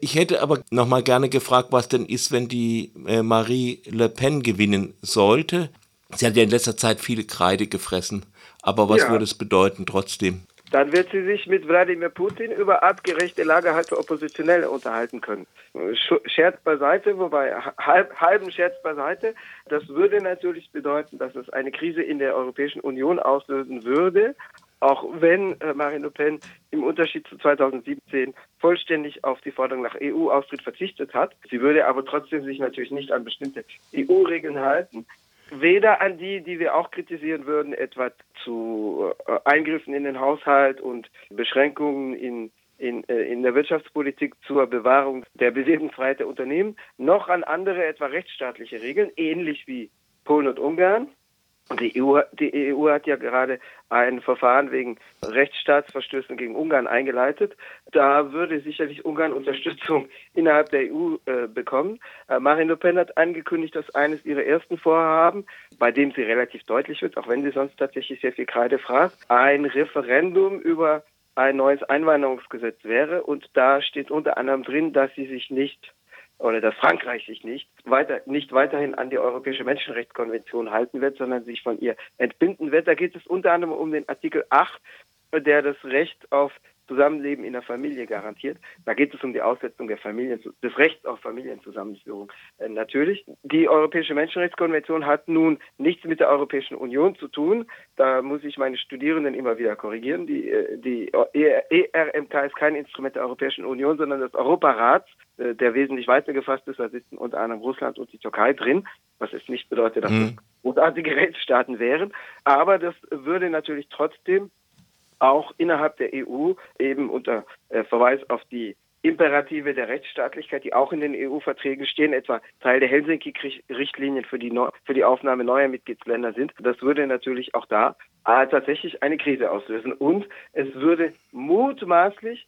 Ich hätte aber noch mal gerne gefragt, was denn ist, wenn die äh, Marie Le Pen gewinnen sollte. Sie hat ja in letzter Zeit viele Kreide gefressen. Aber was ja. würde es bedeuten trotzdem? Dann wird sie sich mit Wladimir Putin über artgerechte Lagerhalte Oppositionelle unterhalten können. Scherz beiseite, wobei halb, halben Scherz beiseite. Das würde natürlich bedeuten, dass es eine Krise in der Europäischen Union auslösen würde, auch wenn äh, Marine Le Pen im Unterschied zu 2017 vollständig auf die Forderung nach EU-Austritt verzichtet hat. Sie würde aber trotzdem sich natürlich nicht an bestimmte EU-Regeln halten weder an die, die wir auch kritisieren würden, etwa zu äh, Eingriffen in den Haushalt und Beschränkungen in in, äh, in der Wirtschaftspolitik zur Bewahrung der Bewegungsfreiheit der Unternehmen, noch an andere etwa rechtsstaatliche Regeln, ähnlich wie Polen und Ungarn. Die EU, die EU hat ja gerade ein Verfahren wegen Rechtsstaatsverstößen gegen Ungarn eingeleitet. Da würde sicherlich Ungarn Unterstützung innerhalb der EU äh, bekommen. Äh, Marine Le Pen hat angekündigt, dass eines ihrer ersten Vorhaben, bei dem sie relativ deutlich wird, auch wenn sie sonst tatsächlich sehr viel Kreide fragt, ein Referendum über ein neues Einwanderungsgesetz wäre. Und da steht unter anderem drin, dass sie sich nicht oder dass Frankreich sich nicht weiter nicht weiterhin an die Europäische Menschenrechtskonvention halten wird, sondern sich von ihr entbinden wird. Da geht es unter anderem um den Artikel 8, der das Recht auf Zusammenleben in der Familie garantiert. Da geht es um die Aussetzung der Familien, des Rechts auf Familienzusammenführung. Äh, natürlich, die Europäische Menschenrechtskonvention hat nun nichts mit der Europäischen Union zu tun. Da muss ich meine Studierenden immer wieder korrigieren. Die, äh, die ERMK ist kein Instrument der Europäischen Union, sondern des Europarats äh, der wesentlich weiter gefasst ist, da sitzen unter anderem Russland und die Türkei drin, was jetzt nicht bedeutet, dass mhm. das großartige Rechtsstaaten wären. Aber das würde natürlich trotzdem auch innerhalb der EU eben unter äh, Verweis auf die Imperative der Rechtsstaatlichkeit, die auch in den EU-Verträgen stehen, etwa Teil der Helsinki-Richtlinien für für die Aufnahme neuer Mitgliedsländer sind. Das würde natürlich auch da äh, tatsächlich eine Krise auslösen. Und es würde mutmaßlich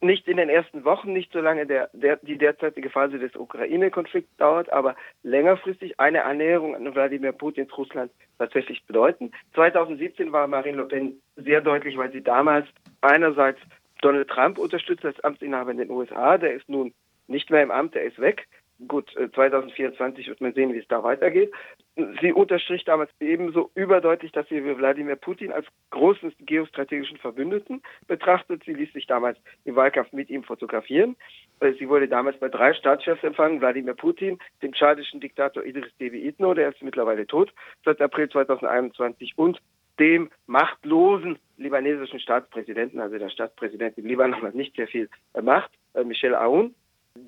nicht in den ersten Wochen, nicht so lange der, der, die derzeitige Phase des Ukraine-Konflikts dauert, aber längerfristig eine Annäherung an Wladimir Putins Russland tatsächlich bedeuten. 2017 war Marine Le Pen sehr deutlich, weil sie damals einerseits Donald Trump unterstützt als Amtsinhaber in den USA, der ist nun nicht mehr im Amt, der ist weg. Gut, 2024 äh, wird man sehen, wie es da weitergeht. Sie unterstrich damals ebenso überdeutlich, dass sie Wladimir Putin als großen geostrategischen Verbündeten betrachtet. Sie ließ sich damals im Wahlkampf mit ihm fotografieren. Äh, sie wurde damals bei drei Staatschefs empfangen, Wladimir Putin, dem tschadischen Diktator Idris Deby Itno, der ist mittlerweile tot, seit April 2021 und dem machtlosen libanesischen Staatspräsidenten, also der Staatspräsident im Libanon hat nicht sehr viel Macht, äh, Michel Aoun.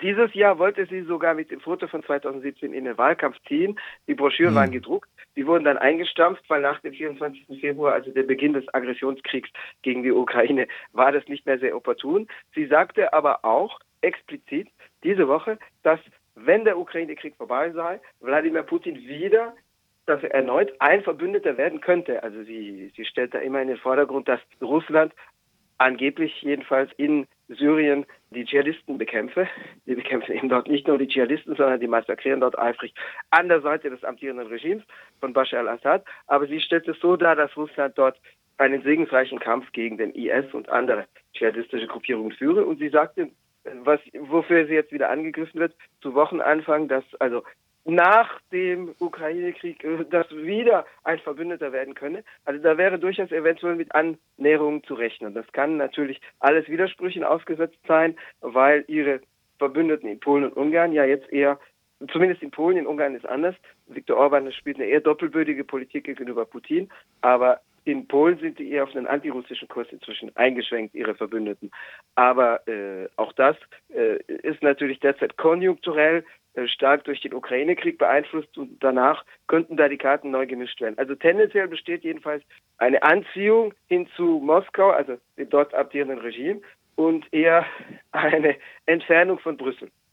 Dieses Jahr wollte sie sogar mit dem Foto von 2017 in den Wahlkampf ziehen. Die Broschüren mhm. waren gedruckt. Die wurden dann eingestampft, weil nach dem 24. Februar, also der Beginn des Aggressionskriegs gegen die Ukraine, war das nicht mehr sehr opportun. Sie sagte aber auch explizit diese Woche, dass wenn der Ukraine-Krieg vorbei sei, Wladimir Putin wieder dass er erneut ein Verbündeter werden könnte. Also sie, sie stellt da immer in den Vordergrund, dass Russland angeblich jedenfalls in Syrien die Dschihadisten bekämpfe. Die bekämpfen eben dort nicht nur die Dschihadisten, sondern die massakrieren dort eifrig an der Seite des amtierenden Regimes von Bashar al-Assad. Aber sie stellt es so dar, dass Russland dort einen segensreichen Kampf gegen den IS und andere dschihadistische Gruppierungen führe. Und sie sagte, was, wofür sie jetzt wieder angegriffen wird, zu Wochenanfang, dass also nach dem Ukraine-Krieg äh, das wieder ein Verbündeter werden könne. Also da wäre durchaus eventuell mit Annäherungen zu rechnen. Das kann natürlich alles Widersprüchen ausgesetzt sein, weil ihre Verbündeten in Polen und Ungarn ja jetzt eher, zumindest in Polen, in Ungarn ist anders. Viktor Orban spielt eine eher doppelbödige Politik gegenüber Putin, aber in Polen sind die eher auf einen antirussischen Kurs inzwischen eingeschränkt, ihre Verbündeten. Aber äh, auch das äh, ist natürlich derzeit konjunkturell äh, stark durch den Ukraine-Krieg beeinflusst und danach könnten da die Karten neu gemischt werden. Also tendenziell besteht jedenfalls eine Anziehung hin zu Moskau, also dem dort abdierenden Regime, und eher eine Entfernung von Brüssel.